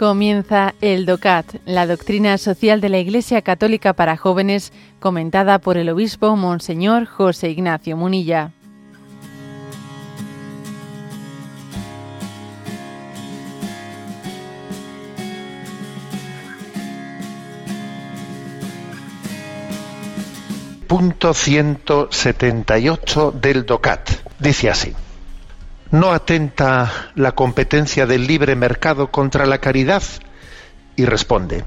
Comienza el DOCAT, la doctrina social de la Iglesia Católica para jóvenes, comentada por el obispo Monseñor José Ignacio Munilla. Punto 178 del DOCAT. Dice así. ¿No atenta la competencia del libre mercado contra la caridad? Y responde,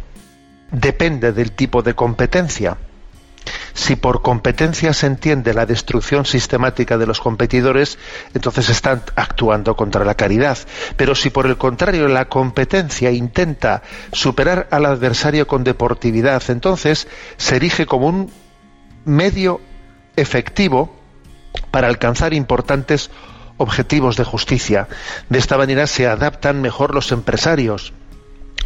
depende del tipo de competencia. Si por competencia se entiende la destrucción sistemática de los competidores, entonces están actuando contra la caridad. Pero si por el contrario la competencia intenta superar al adversario con deportividad, entonces se erige como un medio efectivo para alcanzar importantes objetivos de justicia. De esta manera se adaptan mejor los empresarios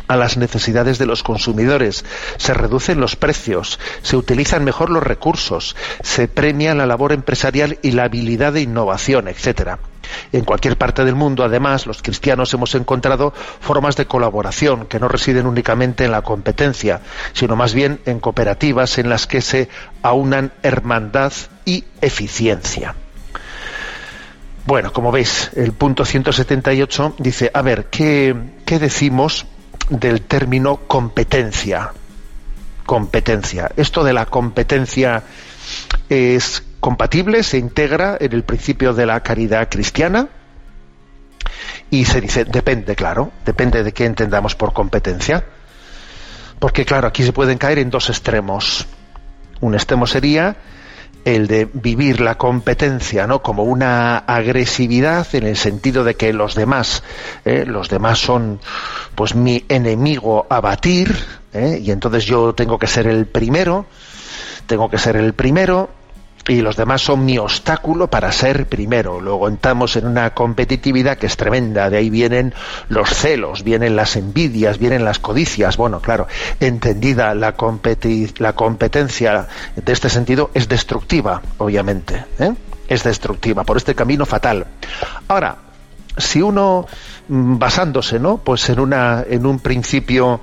a las necesidades de los consumidores, se reducen los precios, se utilizan mejor los recursos, se premia la labor empresarial y la habilidad de innovación, etcétera. En cualquier parte del mundo, además, los cristianos hemos encontrado formas de colaboración que no residen únicamente en la competencia, sino más bien en cooperativas en las que se aunan hermandad y eficiencia. Bueno, como veis, el punto 178 dice, a ver, ¿qué, decimos del término competencia? Competencia. Esto de la competencia es compatible, se integra en el principio de la caridad cristiana y se dice, depende, claro, depende de qué entendamos por competencia. Porque claro, aquí se pueden caer en dos extremos. Un extremo sería el de vivir la competencia no como una agresividad en el sentido de que los demás eh, los demás son pues mi enemigo a batir eh, y entonces yo tengo que ser el primero tengo que ser el primero y los demás son mi obstáculo para ser primero. Luego entramos en una competitividad que es tremenda, de ahí vienen los celos, vienen las envidias, vienen las codicias. Bueno, claro, entendida la, la competencia de este sentido es destructiva, obviamente, ¿eh? es destructiva, por este camino fatal. Ahora, si uno mm, basándose, ¿no? Pues en una en un principio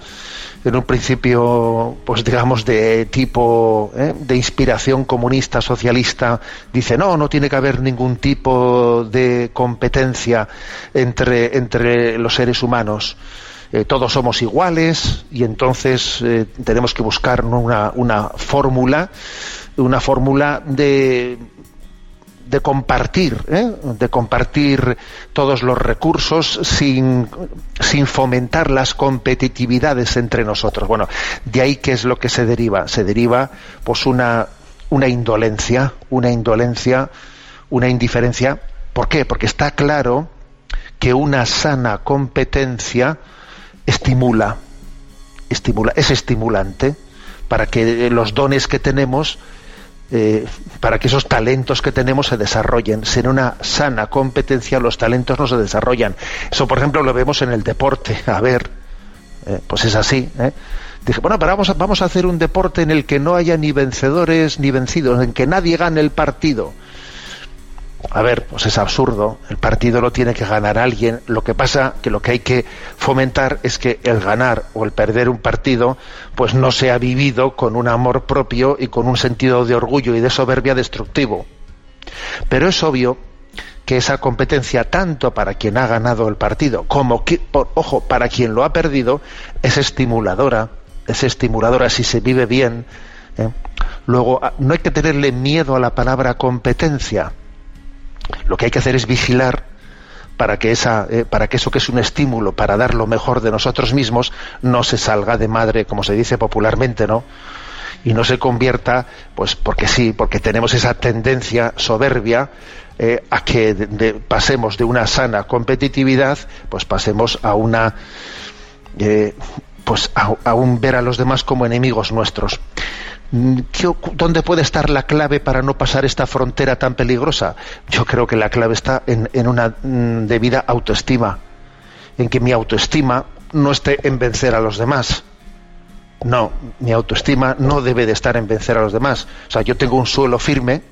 en un principio, pues digamos, de tipo ¿eh? de inspiración comunista, socialista, dice no, no tiene que haber ningún tipo de competencia entre, entre los seres humanos. Eh, todos somos iguales y entonces eh, tenemos que buscar una, una fórmula, una fórmula de de compartir, ¿eh? de compartir todos los recursos sin, sin fomentar las competitividades entre nosotros. Bueno, de ahí qué es lo que se deriva. Se deriva pues una, una indolencia, una indolencia, una indiferencia. ¿Por qué? Porque está claro que una sana competencia estimula, estimula, es estimulante para que los dones que tenemos eh, para que esos talentos que tenemos se desarrollen. Sin una sana competencia los talentos no se desarrollan. Eso, por ejemplo, lo vemos en el deporte. A ver, eh, pues es así. ¿eh? Dije, bueno, pero vamos a, vamos a hacer un deporte en el que no haya ni vencedores ni vencidos, en que nadie gane el partido. A ver, pues es absurdo. El partido lo tiene que ganar alguien. Lo que pasa que lo que hay que fomentar es que el ganar o el perder un partido, pues no sea vivido con un amor propio y con un sentido de orgullo y de soberbia destructivo. Pero es obvio que esa competencia, tanto para quien ha ganado el partido como, que, ojo, para quien lo ha perdido, es estimuladora. Es estimuladora si se vive bien. ¿eh? Luego, no hay que tenerle miedo a la palabra competencia lo que hay que hacer es vigilar para que, esa, eh, para que eso que es un estímulo para dar lo mejor de nosotros mismos no se salga de madre, como se dice popularmente, ¿no? Y no se convierta, pues porque sí, porque tenemos esa tendencia soberbia eh, a que pasemos de una sana competitividad, pues pasemos a una, eh, pues a un ver a los demás como enemigos nuestros. ¿Dónde puede estar la clave para no pasar esta frontera tan peligrosa? Yo creo que la clave está en, una mm, debida autoestima, en que mi autoestima no esté en vencer a los demás. No, mi autoestima no debe de estar en vencer a los demás. O sea, yo tengo un suelo firme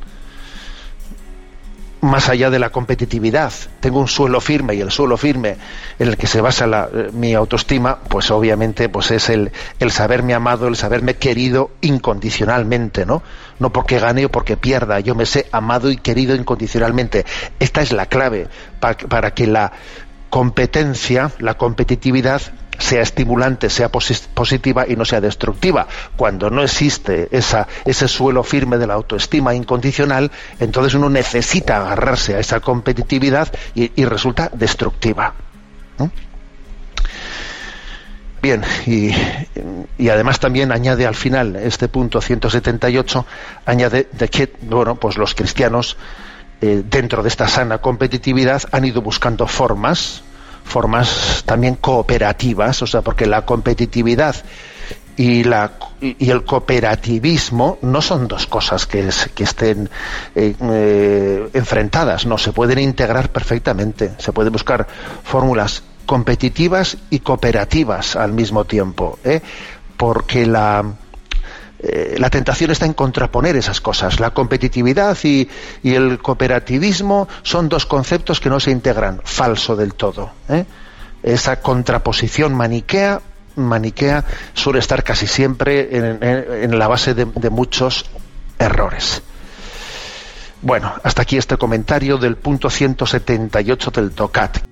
más allá de la competitividad, tengo un suelo firme y el suelo firme en el que se basa eh, mi autoestima, pues obviamente pues es el, el saberme amado, el saberme querido incondicionalmente, ¿no? No porque gane o porque pierda, yo me sé amado y querido incondicionalmente. Esta es la clave para que la competencia, la competitividad sea estimulante, sea positiva y no sea destructiva. Cuando no existe esa, ese suelo firme de la autoestima incondicional, entonces uno necesita agarrarse a esa competitividad y, resulta destructiva. Bien, y, además también añade al final este punto 178, añade de que bueno, pues los cristianos eh, dentro de esta sana competitividad han ido buscando formas, formas también cooperativas, o sea, porque la competitividad y, la, y el cooperativismo no son dos cosas que, que estén eh, eh, enfrentadas, no, se pueden integrar perfectamente, se pueden buscar fórmulas competitivas y cooperativas al mismo tiempo, ¿eh? porque la, eh, la tentación está en contraponer esas cosas. La competitividad y, el cooperativismo son dos conceptos que no se integran, falso del todo. ¿eh? Esa contraposición maniquea, maniquea suele estar casi siempre en, la base de, de muchos errores. Bueno, hasta aquí este comentario del punto 178 del TOCAT.